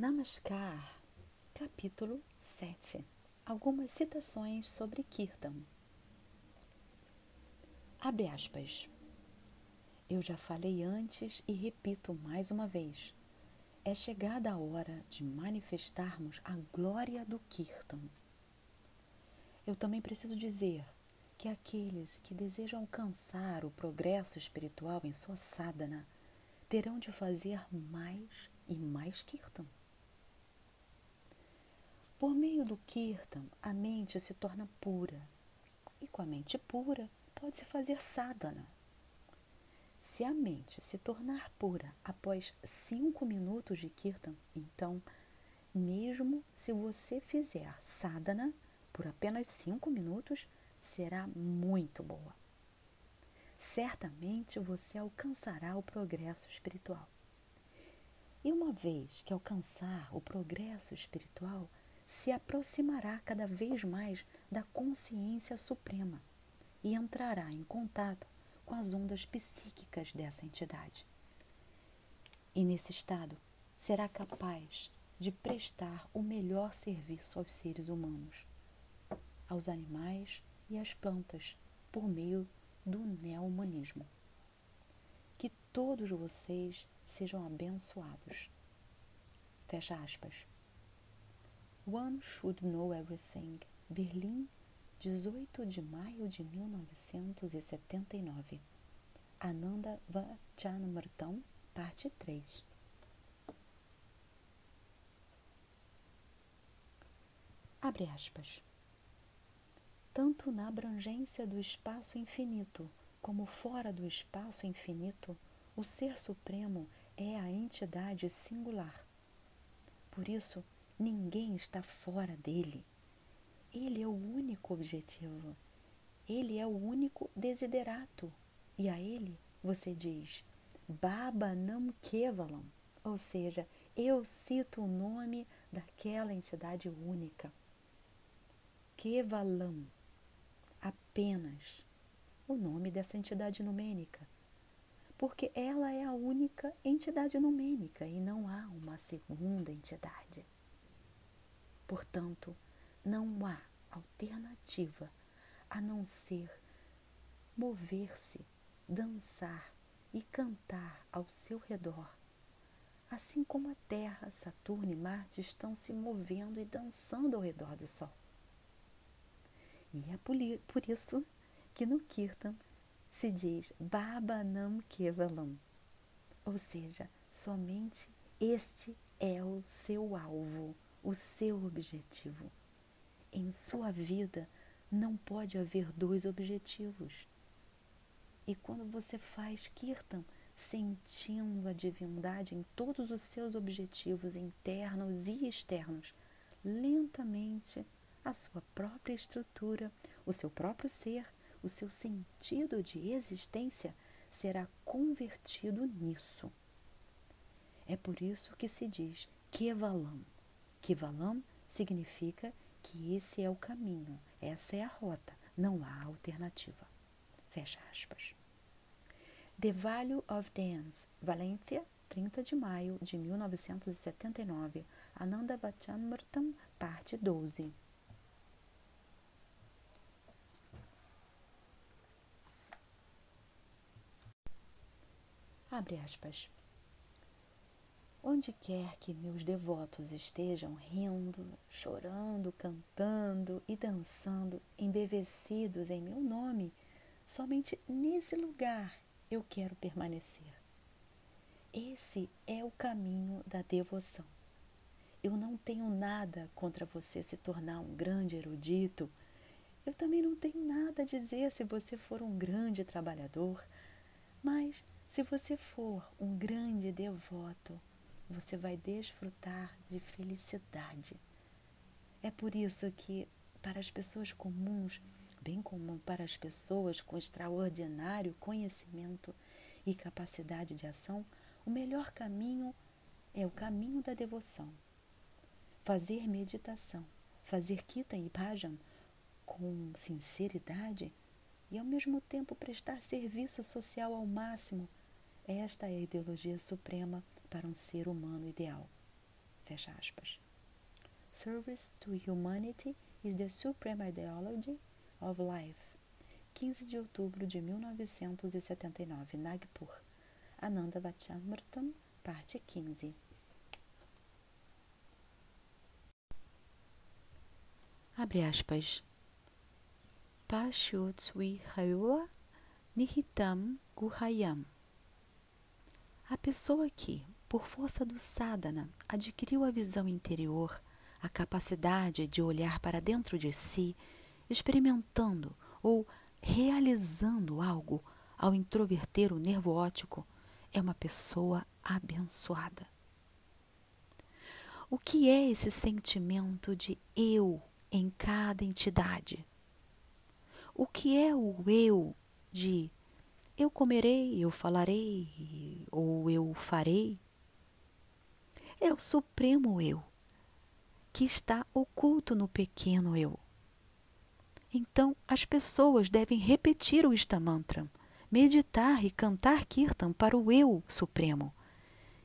Namaskar, capítulo 7 Algumas citações sobre Kirtan. Abre aspas. Eu já falei antes e repito mais uma vez. É chegada a hora de manifestarmos a glória do Kirtan. Eu também preciso dizer que aqueles que desejam alcançar o progresso espiritual em sua sadhana terão de fazer mais e mais Kirtan. Por meio do Kirtan, a mente se torna pura. E com a mente pura, pode-se fazer sadhana. Se a mente se tornar pura após cinco minutos de Kirtan, então, mesmo se você fizer sadhana por apenas cinco minutos, será muito boa. Certamente você alcançará o progresso espiritual. E uma vez que alcançar o progresso espiritual, se aproximará cada vez mais da consciência suprema e entrará em contato com as ondas psíquicas dessa entidade. E nesse estado será capaz de prestar o melhor serviço aos seres humanos, aos animais e às plantas por meio do neo-humanismo. Que todos vocês sejam abençoados. Fecha aspas. One Should Know Everything, Berlim, 18 de maio de 1979. Ananda Vachanamritam, parte 3. Abre aspas. Tanto na abrangência do espaço infinito como fora do espaço infinito, o Ser Supremo é a entidade singular. Por isso, Ninguém está fora dele. Ele é o único objetivo. Ele é o único desiderato. E a ele você diz Baba Nam Kevalam, ou seja, eu cito o nome daquela entidade única. Kevalam, apenas o nome dessa entidade numênica. Porque ela é a única entidade numênica e não há uma segunda entidade. Portanto, não há alternativa a não ser mover-se, dançar e cantar ao seu redor, assim como a Terra, Saturno e Marte estão se movendo e dançando ao redor do Sol. E é por isso que no Kirtan se diz Babanam Kevalam, ou seja, somente este é o seu alvo o seu objetivo. Em sua vida não pode haver dois objetivos. E quando você faz Kirtan, sentindo a divindade em todos os seus objetivos internos e externos, lentamente a sua própria estrutura, o seu próprio ser, o seu sentido de existência será convertido nisso. É por isso que se diz Kevalam, Kivalam significa que esse é o caminho, essa é a rota, não há alternativa. Fecha aspas. The Value of Dance, Valência, 30 de maio de 1979, Ananda Vachanamritam, parte 12. Abre aspas. Onde quer que meus devotos estejam rindo, chorando, cantando e dançando, embevecidos em meu nome, somente nesse lugar eu quero permanecer. Esse é o caminho da devoção. Eu não tenho nada contra você se tornar um grande erudito. Eu também não tenho nada a dizer se você for um grande trabalhador. Mas se você for um grande devoto, você vai desfrutar de felicidade. É por isso que, para as pessoas comuns, bem como para as pessoas com extraordinário conhecimento e capacidade de ação, o melhor caminho é o caminho da devoção. Fazer meditação, fazer Kita e Bhajan com sinceridade e ao mesmo tempo prestar serviço social ao máximo esta é a ideologia suprema para um ser humano ideal. Fecha aspas. Service to humanity is the supreme ideology of life. 15 de outubro de 1979, Nagpur. Ananda Vachamritam, parte 15. Abre aspas. Pashutsvihayua Nihitam Guhayam. A pessoa que, por força do sadhana, adquiriu a visão interior, a capacidade de olhar para dentro de si, experimentando ou realizando algo ao introverter o nervo óptico, é uma pessoa abençoada. O que é esse sentimento de eu em cada entidade? O que é o eu de eu comerei, eu falarei ou eu farei? É o supremo eu, que está oculto no pequeno eu. Então, as pessoas devem repetir o Istamantra, meditar e cantar Kirtan para o eu supremo,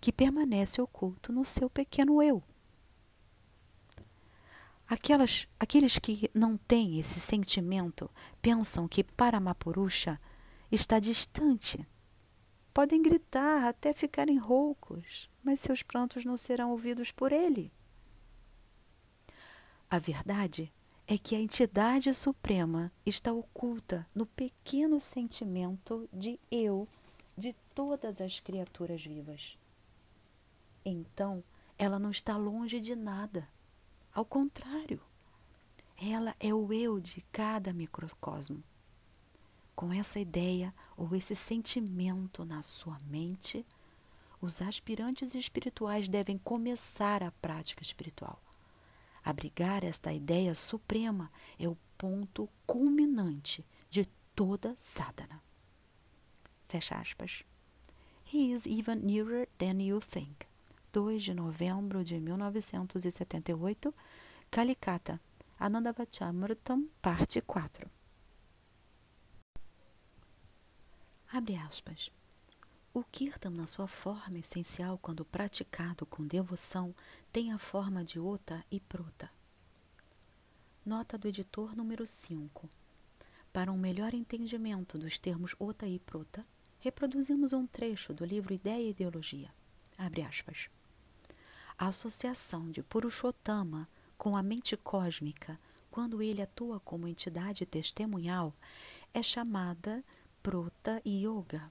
que permanece oculto no seu pequeno eu. Aquelas, aqueles que não têm esse sentimento pensam que Paramapurusha está distante. Podem gritar até ficarem roucos, mas seus prantos não serão ouvidos por ele. A verdade é que a entidade suprema está oculta no pequeno sentimento de eu de todas as criaturas vivas. Então, ela não está longe de nada. Ao contrário, ela é o eu de cada microcosmo. Com essa ideia ou esse sentimento na sua mente, os aspirantes espirituais devem começar a prática espiritual. Abrigar esta ideia suprema é o ponto culminante de toda sadhana. Fecha aspas. He is even nearer than you think. 2 de novembro de 1978, Kalikata, Anandavachamritam, parte 4. Abre aspas. O kirtan, na sua forma essencial, quando praticado com devoção, tem a forma de ota e prota. Nota do editor número 5. Para um melhor entendimento dos termos ota e prota, reproduzimos um trecho do livro Ideia e Ideologia. Abre aspas. A associação de Purushottama com a mente cósmica, quando ele atua como entidade testemunhal, é chamada Prota Yoga.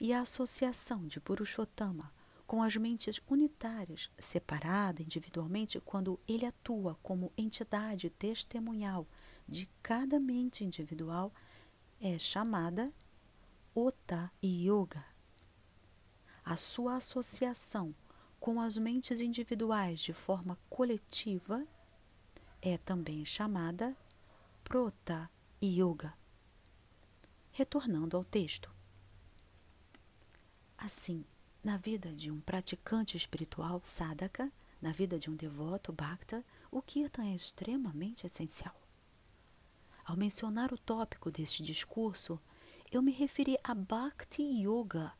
E a associação de Purushottama com as mentes unitárias, separada individualmente, quando ele atua como entidade testemunhal de cada mente individual, é chamada Ota Yoga. A sua associação com as mentes individuais de forma coletiva é também chamada Prota Yoga. Retornando ao texto. Assim, na vida de um praticante espiritual sadhaka, na vida de um devoto bhakta, o kirtan é extremamente essencial. Ao mencionar o tópico deste discurso, eu me referi a Bhakti Yoga.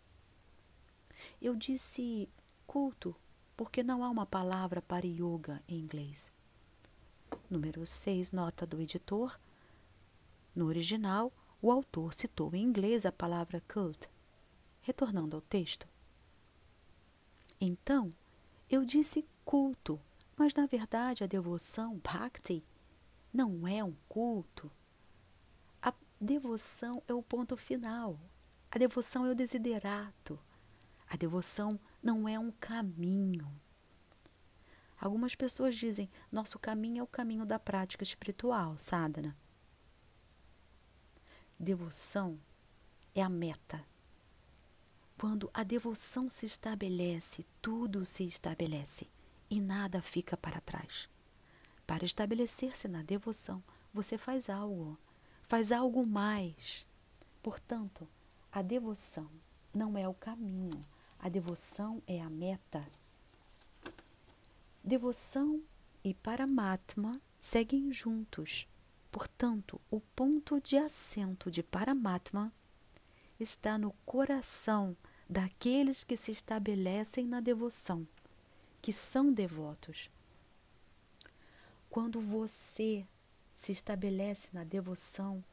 Eu disse culto, porque não há uma palavra para yoga em inglês. Número 6, nota do editor. No original, o autor citou em inglês a palavra cult. Retornando ao texto. Então, eu disse culto, mas na verdade a devoção, bhakti, não é um culto. A devoção é o ponto final. A devoção é o desiderato. A devoção não é um caminho. Algumas pessoas dizem: nosso caminho é o caminho da prática espiritual, sadhana. Devoção é a meta. Quando a devoção se estabelece, tudo se estabelece e nada fica para trás. Para estabelecer-se na devoção, você faz algo, faz algo mais. Portanto, a devoção não é o caminho, a devoção é a meta. Devoção e Paramatma seguem juntos. Portanto, o ponto de assento de Paramatma está no coração daqueles que se estabelecem na devoção que são devotos. Quando você se estabelece na devoção,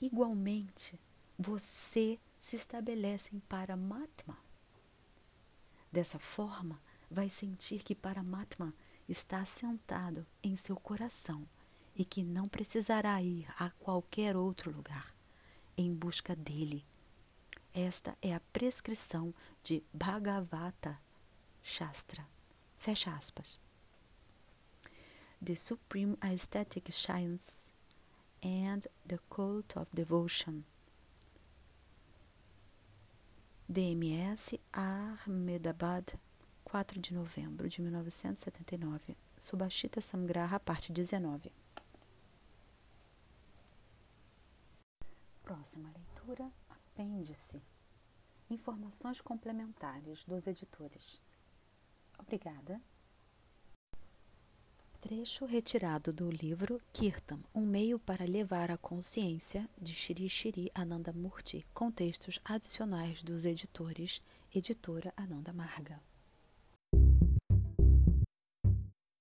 igualmente você se estabelece em Paramatma. Dessa forma, vai sentir que Paramatma está sentado em seu coração e que não precisará ir a qualquer outro lugar em busca dele. Esta é a prescrição de Bhagavata Shastra. Fecha aspas. The Supreme Aesthetic Science and the Cult of Devotion. DMS Ahmedabad, 4 de novembro de 1979. Subhashita Samgraha, parte 19. Próxima leitura, apêndice. Informações complementares dos editores. Obrigada. Trecho retirado do livro Kirtan, um meio para levar a consciência de Shri Shri Ananda Murti, com textos adicionais dos editores Editora Ananda Marga.